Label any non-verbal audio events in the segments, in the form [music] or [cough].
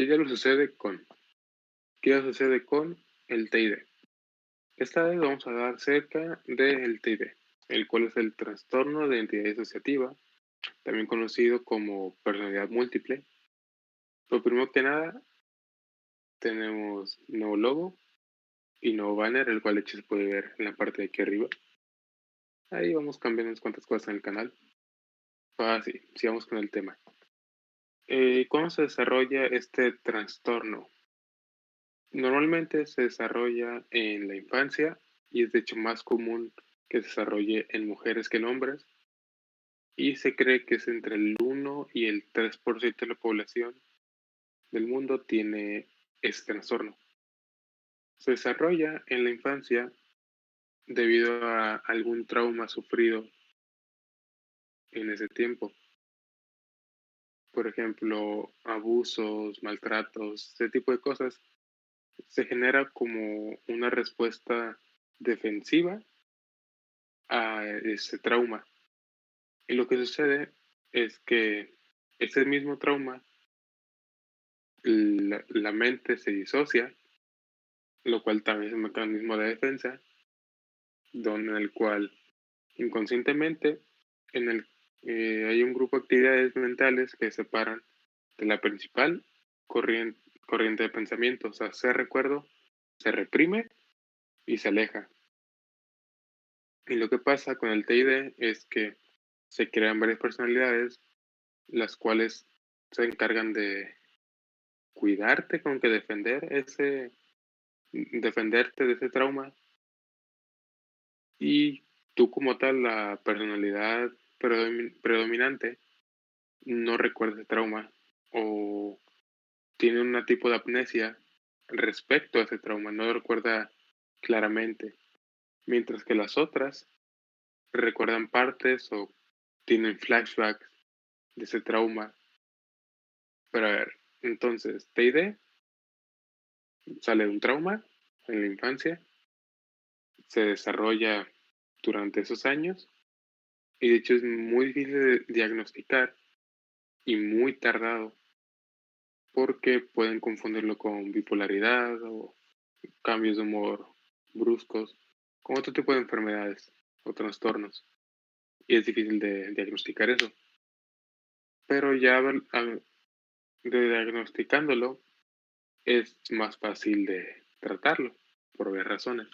¿Qué ya lo sucede con? ¿Qué ya sucede con el TID? Esta vez vamos a hablar acerca del TID, el cual es el trastorno de identidad disociativa, también conocido como personalidad múltiple. Lo primero que nada, tenemos nuevo logo y nuevo banner, el cual hecho se puede ver en la parte de aquí arriba. Ahí vamos cambiando unas cuantas cosas en el canal. Ah, sí, sigamos con el tema. Eh, ¿Cómo se desarrolla este trastorno? Normalmente se desarrolla en la infancia y es de hecho más común que se desarrolle en mujeres que en hombres. Y se cree que es entre el 1 y el 3% de la población del mundo tiene este trastorno. Se desarrolla en la infancia debido a algún trauma sufrido en ese tiempo. Por ejemplo, abusos, maltratos, ese tipo de cosas, se genera como una respuesta defensiva a ese trauma. Y lo que sucede es que ese mismo trauma, la, mente se disocia, lo cual también es un mecanismo de defensa, donde el cual inconscientemente en el eh, hay un grupo de actividades mentales que separan de la principal corriente, corriente de pensamiento. O sea, se recuerdo, se reprime y se aleja. Y lo que pasa con el TID es que se crean varias personalidades, las cuales se encargan de cuidarte, con que defender ese, defenderte de ese trauma. Y tú como tal, la personalidad predominante no recuerda el trauma o tiene un tipo de amnesia respecto a ese trauma, no recuerda claramente, mientras que las otras recuerdan partes o tienen flashbacks de ese trauma. Pero a ver, entonces, TID sale de un trauma en la infancia, se desarrolla durante esos años y de hecho es muy difícil de diagnosticar y muy tardado porque pueden confundirlo con bipolaridad o cambios de humor bruscos, con otro tipo de enfermedades o trastornos. Y es difícil de diagnosticar eso. Pero ya de diagnosticándolo es más fácil de tratarlo, por varias razones.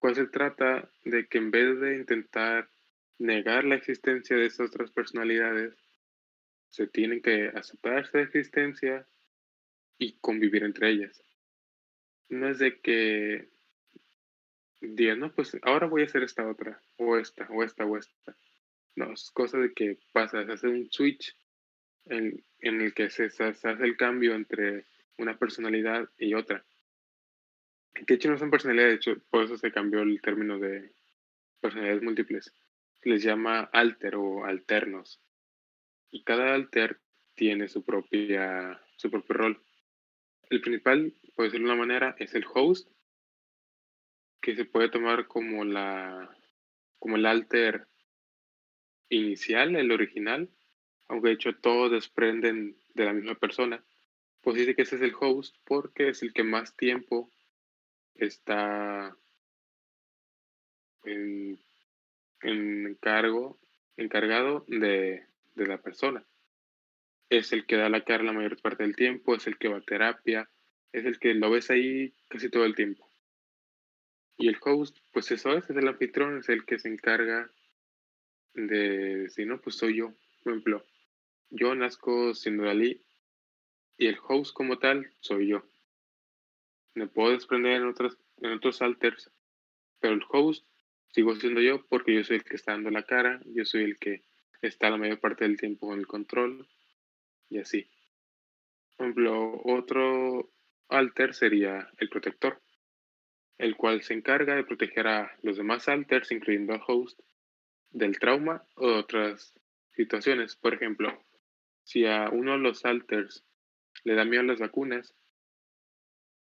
Pues se trata de que en vez de intentar negar la existencia de estas otras personalidades, se tienen que aceptar esa existencia y convivir entre ellas. No es de que digan, no, pues ahora voy a hacer esta otra, o esta, o esta, o esta. No, es cosa de que pasa, se hace un switch en, en el que se, se, hace el cambio entre una personalidad y otra. Que hecho no son personalidades, de hecho, por eso se cambió el término de personalidades múltiples les llama alter o alternos. Y cada alter tiene su, propia, su propio rol. El principal, por decirlo de una manera, es el host, que se puede tomar como, la, como el alter inicial, el original, aunque de hecho todos desprenden de la misma persona. Pues dice que ese es el host porque es el que más tiempo está en encargo, encargado de, de la persona. Es el que da la cara la mayor parte del tiempo, es el que va a terapia, es el que lo ves ahí casi todo el tiempo. Y el host, pues eso es, es el anfitrión, es el que se encarga de decir, no, pues soy yo. Por ejemplo, yo nazco siendo Dalí y el host como tal soy yo. Me puedo desprender en, otras, en otros alters, pero el host sigo siendo yo porque yo soy el que está dando la cara, yo soy el que está la mayor parte del tiempo con el control y así. Por ejemplo, otro alter sería el protector, el cual se encarga de proteger a los demás alters, incluyendo al host, del trauma o de otras situaciones. Por ejemplo, si a uno de los alters le da miedo a las vacunas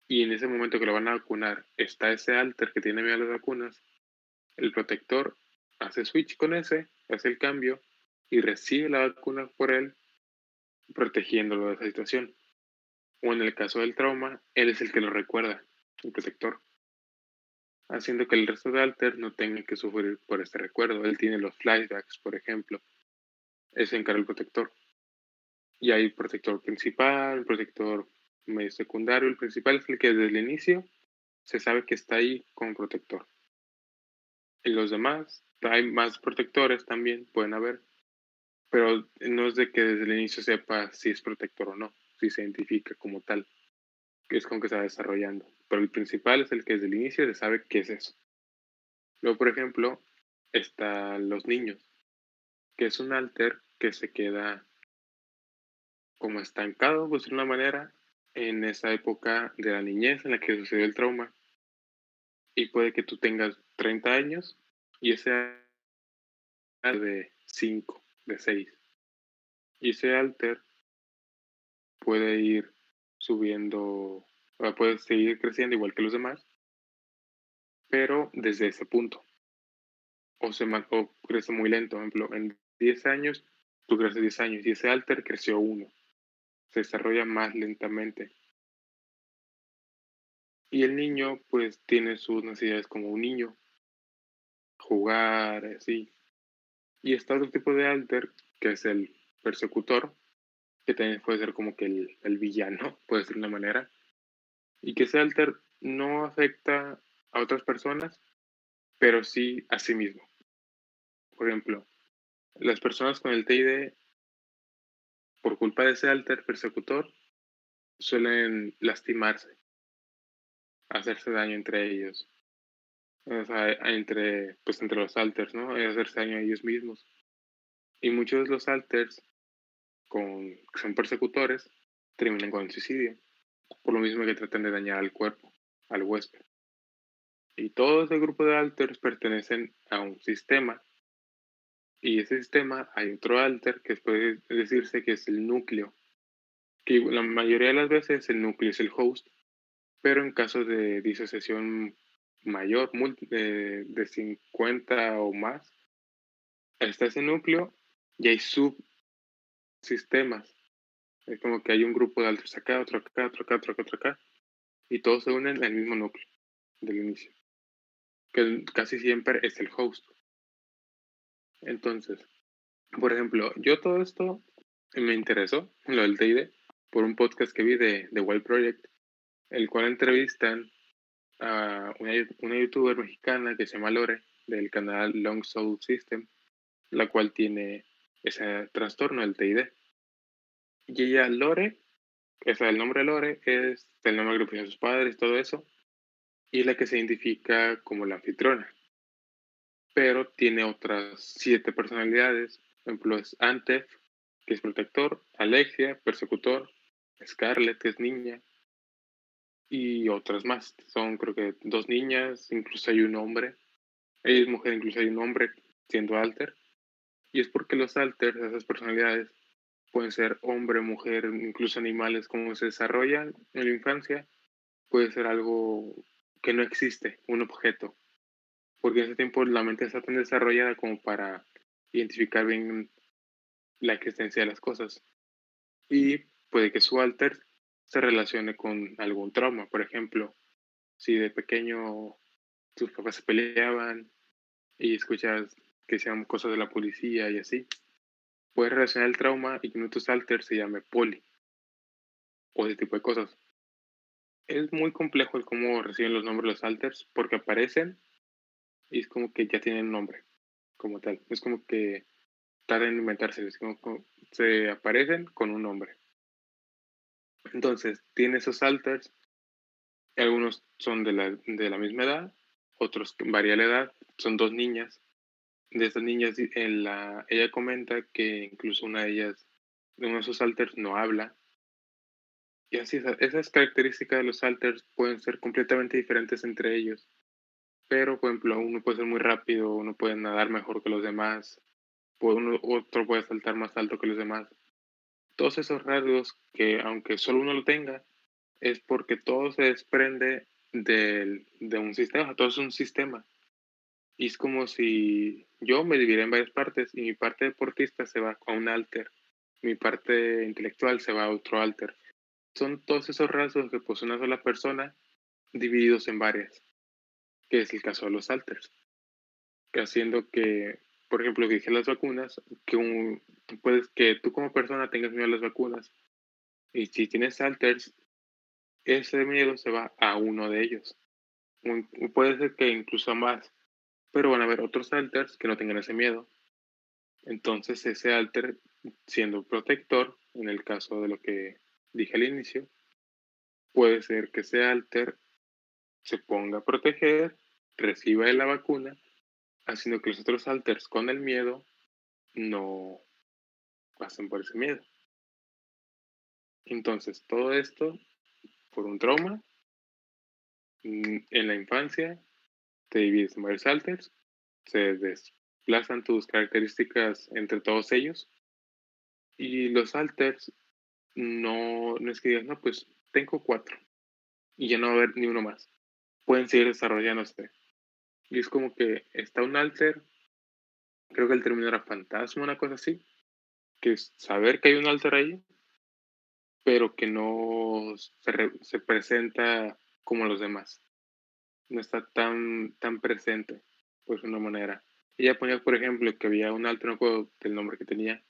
y en ese momento que lo van a vacunar está ese alter que tiene miedo a las vacunas, el protector hace switch con ese, hace el cambio y recibe la vacuna por él, protegiéndolo de esa situación. O en el caso del trauma, él es el que lo recuerda, el protector. Haciendo que el resto de alter no tenga que sufrir por este recuerdo. Él tiene los flashbacks, por ejemplo. Ese encarga el protector. Y hay protector principal, protector medio secundario. El principal es el que desde el inicio se sabe que está ahí con protector. Y los demás, hay más protectores también, pueden haber, pero no es de que desde el inicio sepa si es protector o no, si se identifica como tal, que es con que se va desarrollando. Pero el principal es el que desde el inicio se sabe qué es eso. Luego, por ejemplo, están los niños, que es un alter que se queda como estancado, pues de una manera, en esa época de la niñez en la que sucedió el trauma. Y puede que tú tengas 30 años y ese de 5, de 6. Y ese alter puede ir subiendo, puede seguir creciendo igual que los demás, pero desde ese punto. O, se, o crece muy lento. Por ejemplo, en 10 años, tú creces 10 años y ese alter creció 1. Se desarrolla más lentamente. Y el niño, pues, tiene sus necesidades como un niño. Jugar, así. Y está otro tipo de alter, que es el persecutor, que también puede ser como que el, el villano, [laughs] puede ser una manera. Y que ese alter no afecta a otras personas, pero sí a sí mismo. Por ejemplo, las personas con el TID, por culpa de ese alter persecutor, suelen lastimarse hacerse daño entre ellos. O sea, entre, pues entre los alters, ¿no? hacerse daño a ellos mismos. Y muchos de los alters, con, que son persecutores, terminan con el suicidio. Por lo mismo que tratan de dañar al cuerpo, al huésped. Y todo ese grupo de alters pertenecen a un sistema. Y ese sistema hay otro alter que puede decirse que es el núcleo. Que la mayoría de las veces el núcleo es el host pero en caso de disociación mayor, de, de 50 o más, está ese núcleo y hay subsistemas. Es como que hay un grupo de altos acá, otro acá, otro acá, otro acá, otro acá, y todos se unen al mismo núcleo del inicio, que casi siempre es el host. Entonces, por ejemplo, yo todo esto me interesó, lo del TID, por un podcast que vi de, de Wild Project, el cual entrevistan a una, youtuber mexicana que se llama Lore, del canal Long Soul System, la cual tiene ese trastorno del TID. Y ella, Lore, o sea, el nombre Lore es el nombre que le sus padres, todo eso, y es la que se identifica como la anfitriona. Pero tiene otras siete personalidades. Por ejemplo, es Antef, que es protector, Alexia, persecutor, Scarlett, que es niña, y otras más. Son creo que dos niñas, incluso hay un hombre. Ella es mujer, incluso hay un hombre siendo alter. Y es porque los alters, esas personalidades, pueden ser hombre, mujer, incluso animales, como se desarrollan en la infancia, puede ser algo que no existe, un objeto. Porque en ese tiempo la mente está tan desarrollada como para identificar bien la existencia de las cosas. Y puede que su alter se relacione con algún trauma. Por ejemplo, si de pequeño tus papás se peleaban y escuchas que sean cosas de la policía y así, puedes relacionar el trauma y que en otros alter se llame poli o ese tipo de cosas. Es muy complejo el cómo reciben los nombres los alters porque aparecen y es como que ya tienen nombre como tal. Es como que tardan en inventarse, es como que se aparecen con un nombre. Entonces, tiene esos alters. Algunos son de la, de la misma edad, otros varía la edad. Son dos niñas. De estas niñas, en la, ella comenta que incluso una de ellas, de uno de esos alters, no habla. Y así, esas características de los alters pueden ser completamente diferentes entre ellos. Pero, por ejemplo, uno puede ser muy rápido, uno puede nadar mejor que los demás, uno, otro puede saltar más alto que los demás todos esos rasgos que aunque solo uno lo tenga, es porque todo se desprende de un sistema, todo es un sistema. Y es como si yo me dividiera en varias partes y mi parte deportista se va a un alter, mi parte intelectual se va a otro alter, son todos esos rasgos que posee una sola persona divididos en varias, que es el caso de los alters, haciendo que, por ejemplo, que dije las vacunas, que puedes que tú como persona tengas miedo a las vacunas y si tienes alters, ese miedo se va a uno de ellos. puede ser que incluso más, pero van a haber otros alters que no tengan ese miedo. Entonces ese alter, siendo protector, en el caso de lo que dije al inicio, puede ser que ese alter se ponga a proteger, reciba la vacuna, haciendo que los otros alters con el miedo no pasen por ese miedo. Entonces, todo esto por un trauma mm, en la infancia, te divides en varios alters, se desplazan tus características entre todos ellos y los alters no, no es que digas, no, pues tengo cuatro y ya no va a haber ni uno más. Pueden seguir desarrollándose. Y es como que está un alter, creo que el término era fantasma, una cosa así, que es saber que hay un alter ahí, pero que no se, presenta como los demás. No está tan, tan presente, pues de una manera. Ella ponía, por ejemplo, que había un alter, no recuerdo del nombre que tenía,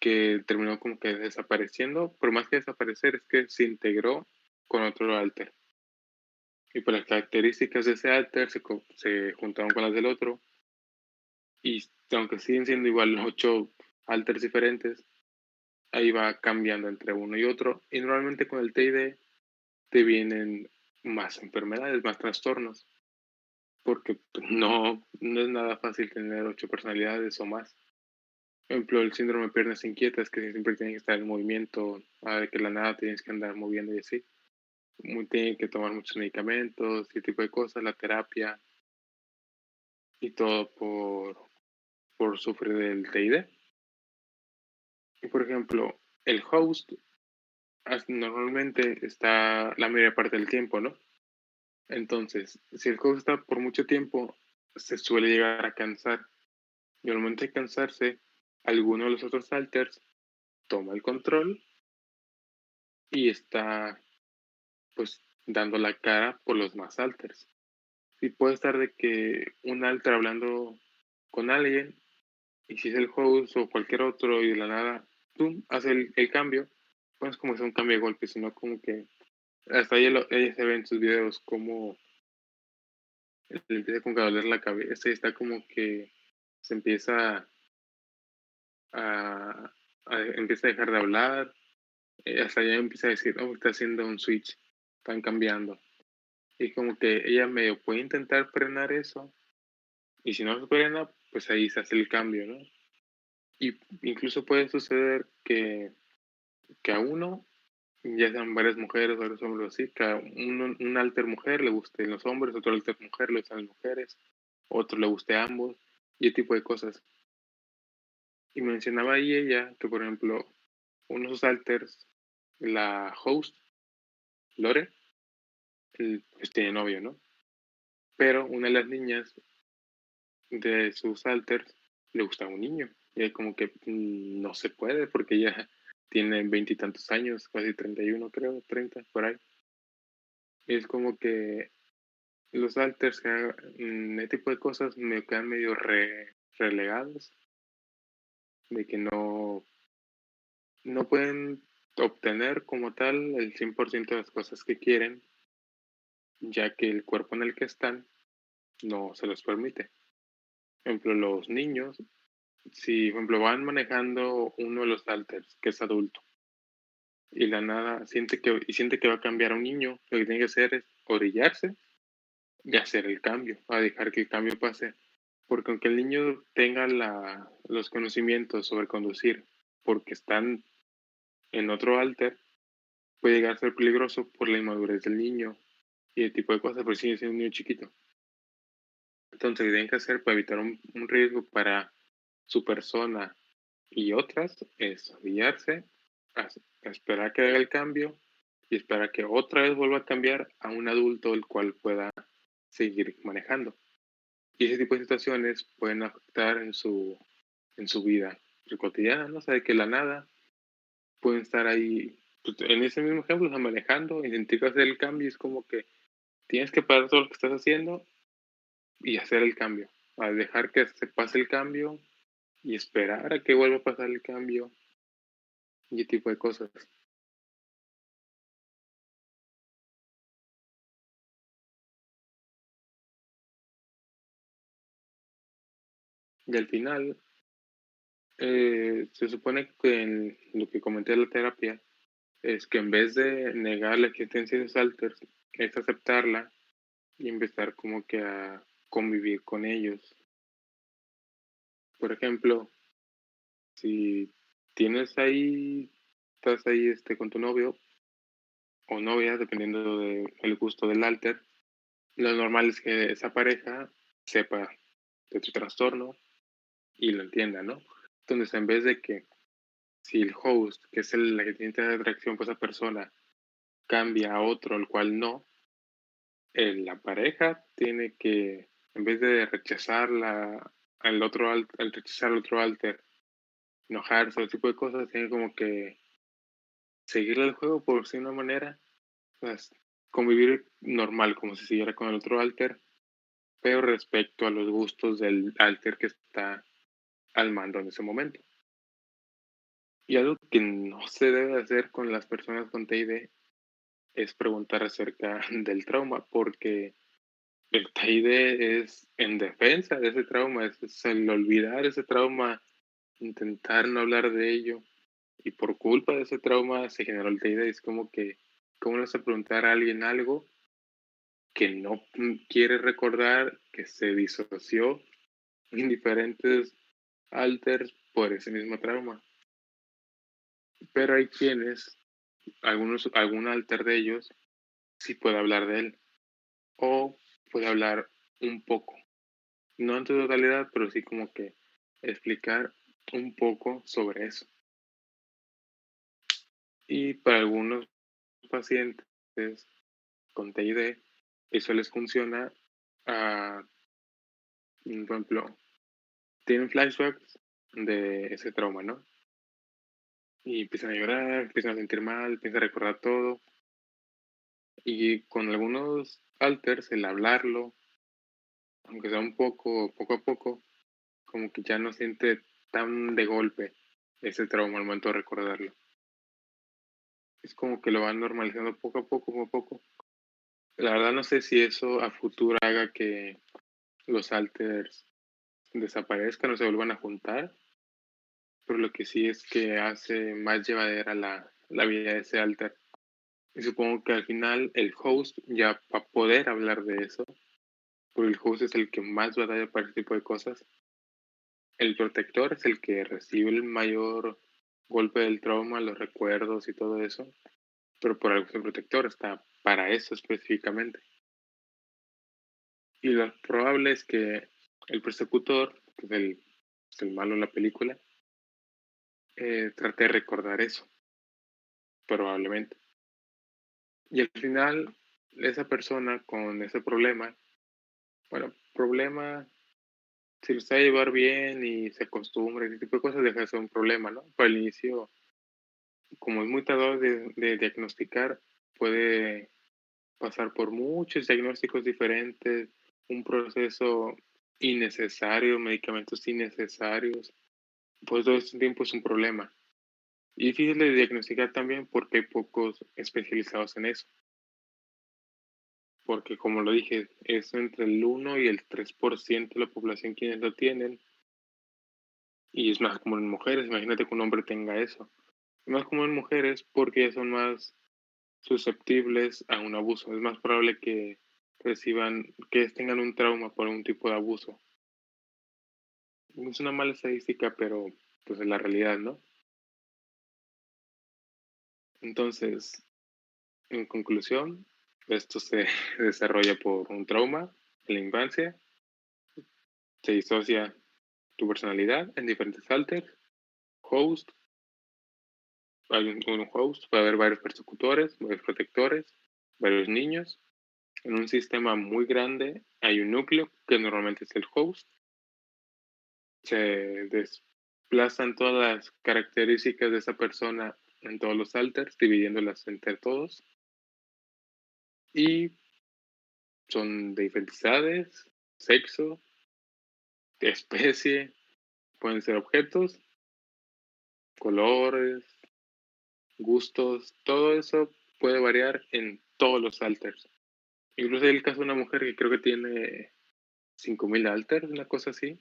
que terminó como que desapareciendo, por más que desaparecer, es que se integró con otro alter. Y por las características de ese alter se, se juntaron con las del otro. Y aunque siguen siendo igual [laughs] ocho alters diferentes, ahí va cambiando entre uno y otro. Y normalmente con el TID te vienen más enfermedades, más trastornos. Porque no, no es nada fácil tener ocho personalidades o más. Por ejemplo, el síndrome de piernas inquietas, que siempre tienen que estar en movimiento, a ver que la nada tienes que andar moviendo y así. Tienen que tomar muchos medicamentos, ese tipo de cosas, la terapia y todo por, por sufrir del TID. Y por ejemplo, el host normalmente está la mayor parte del tiempo, ¿no? Entonces, si el host está por mucho tiempo, se suele llegar a cansar. Y al momento de cansarse, alguno de los otros alters toma el control y está pues dando la cara por los más alters. Y puede estar de que un alter hablando con alguien y si es el host o cualquier otro y de la nada, tú hace el, cambio, pues como es un cambio de golpe, sino como que hasta ella, ella se ve en sus videos como le empieza como a doler la cabeza y está como que se empieza a, empieza a dejar de hablar, eh, hasta ella empieza a decir, oh, está haciendo un switch, están cambiando. Y como que ella medio puede intentar frenar eso, y si no se frena, pues ahí se hace el cambio, ¿no? Y incluso puede suceder que, que a uno, ya sean varias mujeres, varios hombres así, que a uno, un alter mujer le guste los hombres, otro alter mujer le gustan las mujeres, otro le guste a ambos, y ese tipo de cosas. Y mencionaba ahí ella que, por ejemplo, unos alters, la host, Lore, pues tiene novio, ¿no? Pero una de las niñas de sus alters le gusta a un niño. Y es como que mm, no se puede porque ya [laughs] tiene veintitantos años, casi 31 creo, 30 por ahí. Y es como que los alters que hagan ese tipo de cosas me quedan medio relegados. De que no, no pueden obtener como tal el 100% de las cosas que quieren, ya que el cuerpo en el que están no se los permite. Por ejemplo, los niños si, por ejemplo, van manejando uno de los alters, que es adulto, y la nada siente que, y siente que va a cambiar a un niño, lo que tiene que hacer es orillarse y hacer el cambio, a dejar que el cambio pase. Porque aunque el niño tenga la, los conocimientos sobre conducir, porque están en otro alter, puede llegar a ser peligroso por la inmadurez del niño y el tipo de cosas, porque sigue siendo un niño chiquito. Entonces, que tienen que hacer para evitar un, riesgo para su persona y otras es guiarse, a, esperar que haga el cambio y esperar que otra vez vuelva a cambiar a un adulto el cual pueda seguir manejando. Y ese tipo de situaciones pueden afectar en su, en su vida cotidiana, ¿no? O sea, que la nada pueden estar ahí pues, en ese mismo ejemplo, está manejando, intentar hacer el cambio, es como que tienes que parar todo lo que estás haciendo y hacer el cambio, a dejar que se pase el cambio y esperar a que vuelva a pasar el cambio y ese tipo de cosas. Y al final, eh, se supone que en lo que comenté de la terapia es que en vez de negar la existencia de esos alters, es aceptarla y empezar como que a convivir con ellos. Por ejemplo, si tienes ahí, estás ahí este, con tu novio o novia, dependiendo del gusto del alter, lo normal es que esa pareja sepa de tu trastorno y lo entienda, ¿no? Entonces, en vez de que si el host, que es el, la que tiene atracción por esa persona, cambia a otro, el cual no, la pareja tiene que, en vez de rechazarla al otro, al, rechazar al otro alter, enojarse, ese tipo de cosas, tiene como que seguirle el juego por si una manera, pues, convivir normal, como si siguiera con el otro alter, pero respecto a los gustos del alter que está al mando en ese momento. Y algo que no se debe hacer con las personas con TID es preguntar acerca [laughs] del trauma, porque el TID es en defensa de ese trauma, es, el olvidar ese trauma, intentar no hablar de ello, y por culpa de ese trauma se generó el TID. Es como que, ¿cómo no se preguntar a alguien algo que no quiere recordar, que se disoció en diferentes alters por ese mismo trauma? Pero hay quienes, algunos, algún alter de ellos, sí puede hablar de él. O puede hablar un poco. No en su totalidad, pero sí como que explicar un poco sobre eso. Y para algunos pacientes con TID, eso les funciona a, por ejemplo, tienen flashbacks de ese trauma, ¿no? y empiezan a llorar, empiezan a sentir mal, empiezan a recordar todo. Y con algunos alters, el hablarlo, aunque sea un poco, poco a poco, como que ya no siente tan de golpe ese trauma al momento de recordarlo. Es como que lo van normalizando poco a poco, poco a poco. La verdad no sé si eso a futuro haga que los alters desaparezcan o se vuelvan a juntar pero lo que sí es que hace más llevadera la, la vida de ese alter. Y supongo que al final el host ya va a poder hablar de eso, porque el host es el que más batalla para ese tipo de cosas. El protector es el que recibe el mayor golpe del trauma, los recuerdos y todo eso, pero por algo es el protector, está para eso específicamente. Y lo probable es que el persecutor, que es el, el malo en la película, eh, traté de recordar eso, probablemente. Y al final, esa persona con ese problema, bueno, problema, si lo a llevar bien y se acostumbra, ese tipo de cosas, deja de ser un problema, ¿no? Para el inicio, como es muy tardado de diagnosticar, puede pasar por muchos diagnósticos diferentes, un proceso innecesario, medicamentos innecesarios, pues todo este tiempo es un problema. Y difícil de diagnosticar también porque hay pocos especializados en eso. Porque como lo dije, es entre el 1 y el 3% de la población quienes lo tienen. Y es más común en mujeres, imagínate que un hombre tenga eso. Es más común en mujeres porque son más susceptibles a un abuso. Es más probable que reciban, que tengan un trauma por un tipo de abuso es una mala estadística, pero pues es la realidad, ¿no? Entonces, en conclusión, esto se [laughs] desarrolla por un trauma en la infancia, se disocia tu personalidad en diferentes alters, host, hay un, host, puede haber varios persecutores, varios protectores, varios niños. En un sistema muy grande hay un núcleo que normalmente es el host se desplazan todas las características de esa persona en todos los alters, dividiéndolas entre todos. Y son de diferentes sexo, especie, pueden ser objetos, colores, gustos, todo eso puede variar en todos los alters. Incluso hay el caso de una mujer que creo que tiene 5000 alters, una cosa así.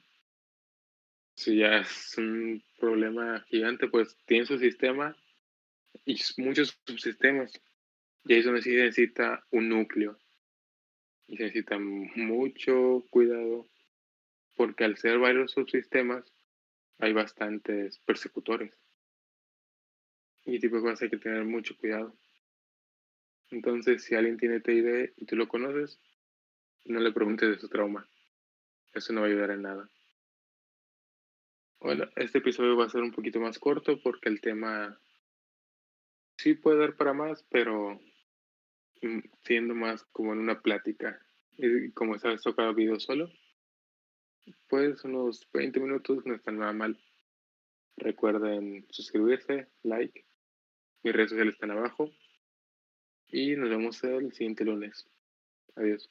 Si ya es un problema gigante, pues tiene su sistema y muchos subsistemas. Y ahí es donde sí necesita un núcleo. Y se necesita mucho cuidado porque al ser varios subsistemas hay bastantes persecutores. Y tipo de cosas hay que tener mucho cuidado. Entonces, si alguien tiene TID y tú lo conoces, no le preguntes de su trauma. Eso no va a ayudar en nada. Bueno, este episodio va a ser un poquito más corto porque el tema sí puede dar para más, pero mm, siendo más como en una plática. Y como sabes, tocado video solo, pues unos 20 minutos no está nada mal. Recuerden suscribirse, like. Mis redes sociales están abajo. Y nos vemos el siguiente lunes. Adiós.